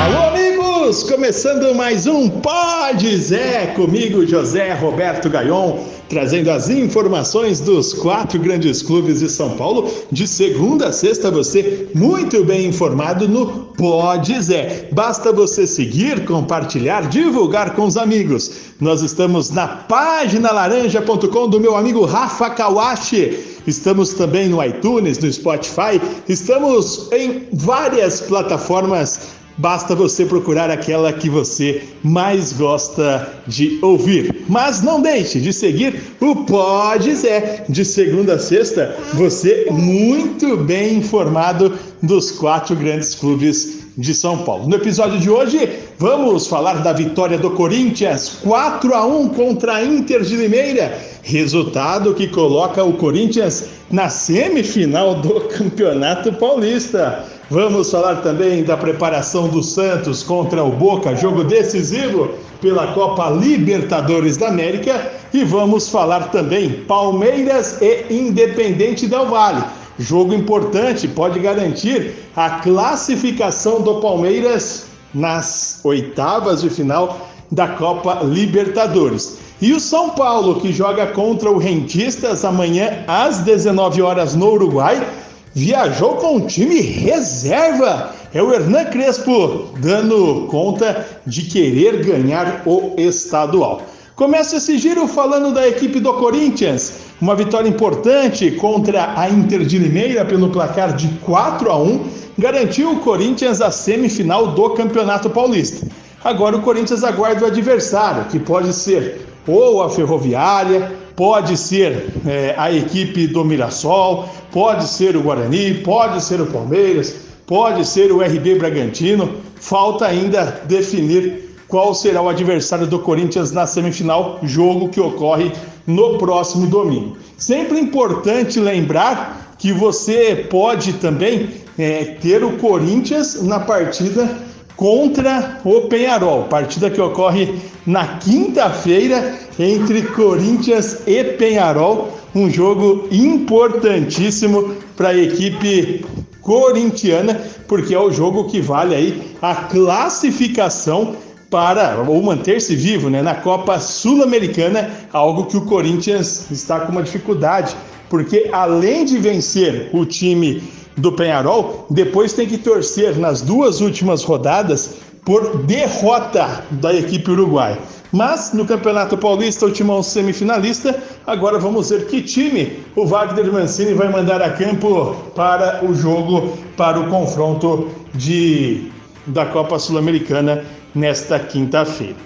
Alô, amigos! Começando mais um Pode Zé, comigo, José Roberto Gaion, trazendo as informações dos quatro grandes clubes de São Paulo, de segunda a sexta, você muito bem informado no Pode Zé. Basta você seguir, compartilhar, divulgar com os amigos. Nós estamos na página laranja.com do meu amigo Rafa Kawashi. Estamos também no iTunes, no Spotify, estamos em várias plataformas Basta você procurar aquela que você mais gosta de ouvir. Mas não deixe de seguir o Pode Zé. De segunda a sexta, você muito bem informado dos quatro grandes clubes de São Paulo. No episódio de hoje, vamos falar da vitória do Corinthians 4 a 1 contra a Inter de Limeira, resultado que coloca o Corinthians na semifinal do Campeonato Paulista. Vamos falar também da preparação do Santos contra o Boca, jogo decisivo pela Copa Libertadores da América. E vamos falar também Palmeiras e Independente Del Vale. Jogo importante, pode garantir a classificação do Palmeiras nas oitavas de final da Copa Libertadores. E o São Paulo, que joga contra o Rentistas amanhã às 19 horas no Uruguai, viajou com um time reserva. É o Hernan Crespo dando conta de querer ganhar o estadual. Começa esse giro falando da equipe do Corinthians. Uma vitória importante contra a Inter de Limeira pelo placar de 4 a 1 garantiu o Corinthians a semifinal do Campeonato Paulista. Agora o Corinthians aguarda o adversário, que pode ser ou a Ferroviária, pode ser é, a equipe do Mirassol, pode ser o Guarani, pode ser o Palmeiras, pode ser o RB Bragantino. Falta ainda definir qual será o adversário do Corinthians na semifinal, jogo que ocorre no próximo domingo. Sempre importante lembrar que você pode também é, ter o Corinthians na partida contra o Penharol, partida que ocorre na quinta-feira entre Corinthians e Penharol, um jogo importantíssimo para a equipe corintiana, porque é o jogo que vale aí a classificação para ou manter-se vivo né, na Copa Sul-Americana, algo que o Corinthians está com uma dificuldade, porque além de vencer o time do Penharol, depois tem que torcer nas duas últimas rodadas por derrota da equipe uruguaia. Mas no Campeonato Paulista, o timão semifinalista, agora vamos ver que time o Wagner Mancini vai mandar a campo para o jogo, para o confronto de, da Copa Sul-Americana nesta quinta-feira.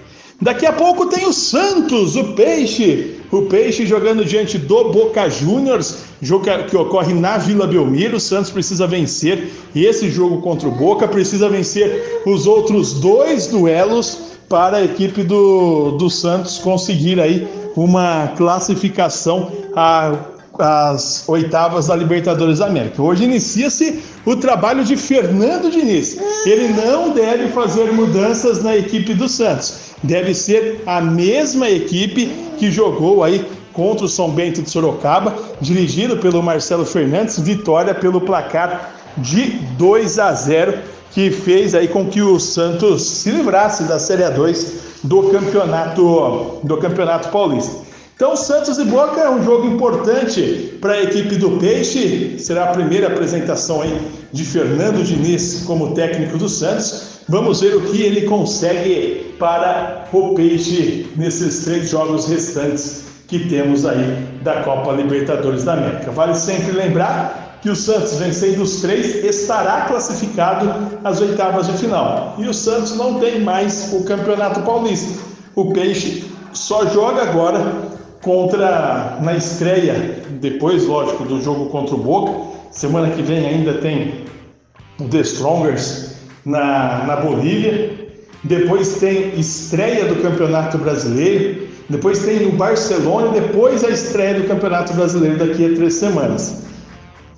Daqui a pouco tem o Santos, o Peixe. O Peixe jogando diante do Boca Juniors, jogo que ocorre na Vila Belmiro. O Santos precisa vencer esse jogo contra o Boca, precisa vencer os outros dois duelos para a equipe do, do Santos conseguir aí uma classificação às oitavas da Libertadores da América. Hoje inicia-se o trabalho de Fernando Diniz. Ele não deve fazer mudanças na equipe do Santos. Deve ser a mesma equipe que jogou aí contra o São Bento de Sorocaba, dirigido pelo Marcelo Fernandes, vitória pelo placar de 2 a 0 que fez aí com que o Santos se livrasse da Série A2 do campeonato do Campeonato Paulista. Então, Santos e Boca é um jogo importante para a equipe do Peixe. Será a primeira apresentação aí de Fernando Diniz como técnico do Santos. Vamos ver o que ele consegue para o Peixe nesses três jogos restantes que temos aí da Copa Libertadores da América. Vale sempre lembrar que o Santos, vencendo os três, estará classificado às oitavas de final. E o Santos não tem mais o Campeonato Paulista. O Peixe só joga agora contra na estreia, depois, lógico, do jogo contra o Boca. Semana que vem ainda tem o The Strongers na, na Bolívia. Depois tem estreia do Campeonato Brasileiro. Depois tem o Barcelona depois a estreia do Campeonato Brasileiro daqui a três semanas.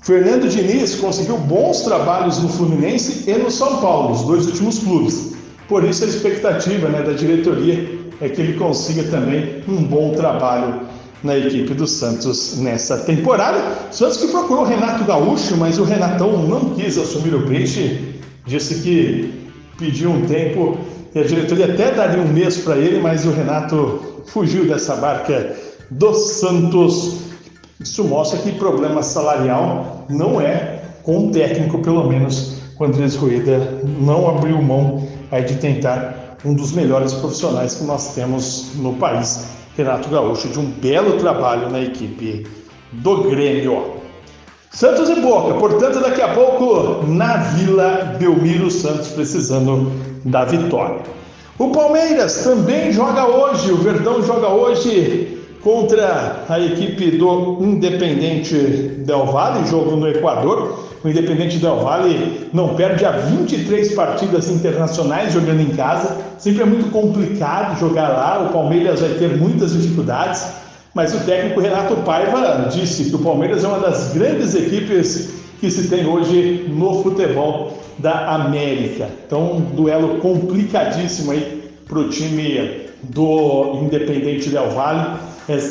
Fernando Diniz conseguiu bons trabalhos no Fluminense e no São Paulo, os dois últimos clubes. Por isso a expectativa né, da diretoria é que ele consiga também um bom trabalho na equipe do Santos nessa temporada. Santos que procurou o Renato Gaúcho, mas o Renatão não quis assumir o peixe, disse que pediu um tempo e a diretoria até daria um mês para ele, mas o Renato fugiu dessa barca do Santos. Isso mostra que problema salarial não é com o técnico, pelo menos, o Andrés Rueda não abriu mão aí de tentar um dos melhores profissionais que nós temos no país, Renato Gaúcho, de um belo trabalho na equipe do Grêmio. Santos e Boca, portanto, daqui a pouco na Vila Belmiro Santos precisando da vitória. O Palmeiras também joga hoje, o Verdão joga hoje contra a equipe do Independente Del Valle, jogo no Equador. O Independente Del Valle não perde a 23 partidas internacionais jogando em casa. Sempre é muito complicado jogar lá. O Palmeiras vai ter muitas dificuldades. Mas o técnico Renato Paiva disse que o Palmeiras é uma das grandes equipes que se tem hoje no futebol da América. Então, um duelo complicadíssimo aí para o time do Independente Del Valle,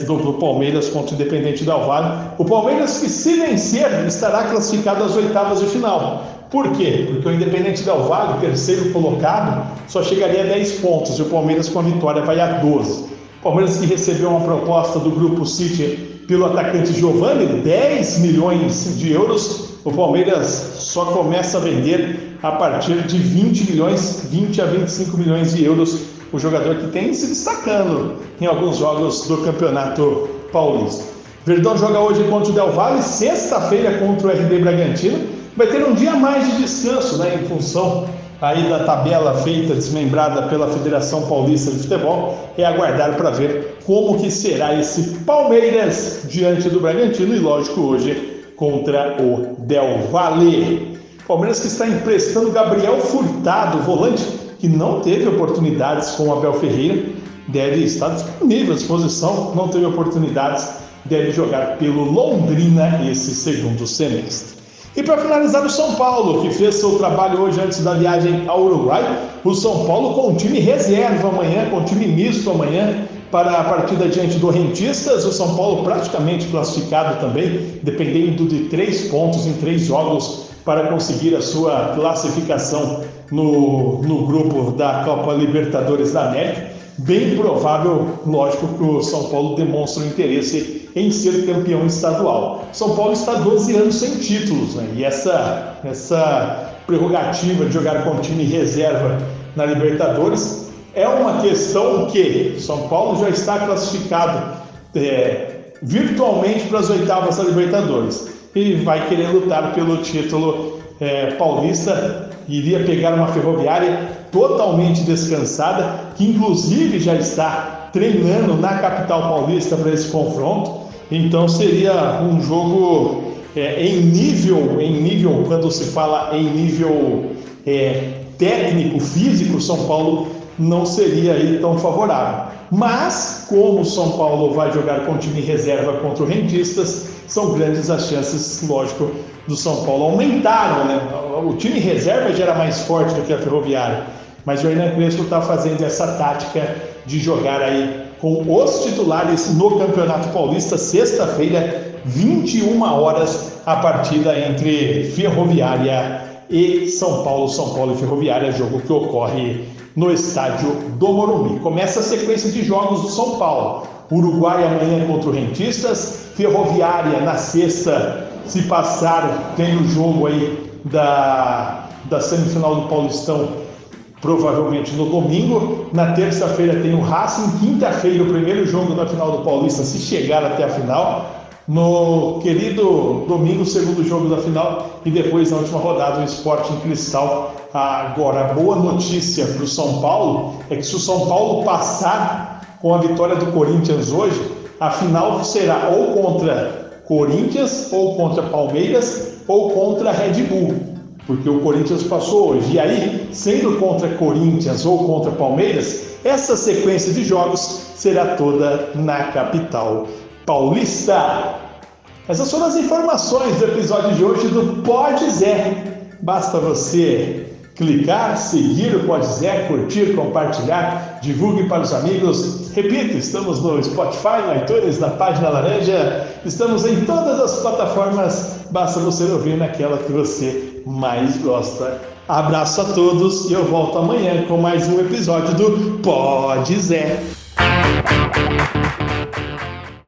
do, do, Palmeiras contra o Independente Del Valle. O Palmeiras que se vencer estará classificado às oitavas de final. Por quê? Porque o Independente Del Valle, terceiro colocado, só chegaria a 10 pontos e o Palmeiras com a vitória vai a 12. Palmeiras que recebeu uma proposta do Grupo City pelo atacante Giovanni, 10 milhões de euros. O Palmeiras só começa a vender a partir de 20 milhões, 20 a 25 milhões de euros. O jogador que tem se destacando em alguns jogos do Campeonato Paulista. Verdão joga hoje contra o Del Valle, sexta-feira contra o RB Bragantino. Vai ter um dia mais de descanso, né, em função aí da tabela feita, desmembrada pela Federação Paulista de Futebol, é aguardar para ver como que será esse Palmeiras diante do Bragantino e, lógico, hoje contra o Del Valle. Palmeiras que está emprestando Gabriel Furtado, volante que não teve oportunidades com o Abel Ferreira, deve estar disponível à disposição, não teve oportunidades, deve jogar pelo Londrina esse segundo semestre. E para finalizar, o São Paulo, que fez seu trabalho hoje antes da viagem ao Uruguai. O São Paulo com o time reserva amanhã, com o time misto amanhã, para a partida diante do Rentistas. O São Paulo praticamente classificado também, dependendo de três pontos em três jogos para conseguir a sua classificação no, no grupo da Copa Libertadores da América. Bem provável, lógico, que o São Paulo demonstre um interesse em ser campeão estadual. São Paulo está 12 anos sem títulos, né? e essa, essa prerrogativa de jogar com time reserva na Libertadores é uma questão que São Paulo já está classificado é, virtualmente para as oitavas da Libertadores e vai querer lutar pelo título é, paulista. Iria pegar uma ferroviária totalmente descansada, que inclusive já está treinando na capital paulista para esse confronto. Então seria um jogo é, em nível, em nível, quando se fala em nível é, técnico, físico, São Paulo não seria aí tão favorável. Mas, como São Paulo vai jogar com time reserva contra o Rentistas, são grandes as chances, lógico, do São Paulo. Aumentaram, né? O time reserva já era mais forte do que a Ferroviária, mas o Hernan Crespo está fazendo essa tática de jogar aí com os titulares no Campeonato Paulista, sexta-feira, 21 horas, a partida entre Ferroviária e São Paulo, São Paulo e Ferroviária, jogo que ocorre no estádio do Morumbi. Começa a sequência de jogos do São Paulo. Uruguai amanhã contra o Rentistas, Ferroviária na sexta, se passar, tem o jogo aí da, da semifinal do Paulistão provavelmente no domingo. Na terça-feira tem o Racing, quinta-feira o primeiro jogo da final do Paulista, se chegar até a final. No querido domingo, segundo jogo da final e depois na última rodada o Esporte em Cristal. Agora, a boa notícia para o São Paulo é que se o São Paulo passar com a vitória do Corinthians hoje, a final será ou contra Corinthians, ou contra Palmeiras, ou contra Red Bull porque o Corinthians passou hoje. E aí, sendo contra Corinthians ou contra Palmeiras, essa sequência de jogos será toda na capital paulista. Essas foram as informações do episódio de hoje do Pode Zé. Basta você clicar, seguir o Pode Zé, curtir, compartilhar, divulgue para os amigos. Repito, estamos no Spotify, no iTunes, na página laranja, estamos em todas as plataformas, basta você ouvir naquela que você mais gosta Abraço a todos e eu volto amanhã com mais um episódio do Pode Zé.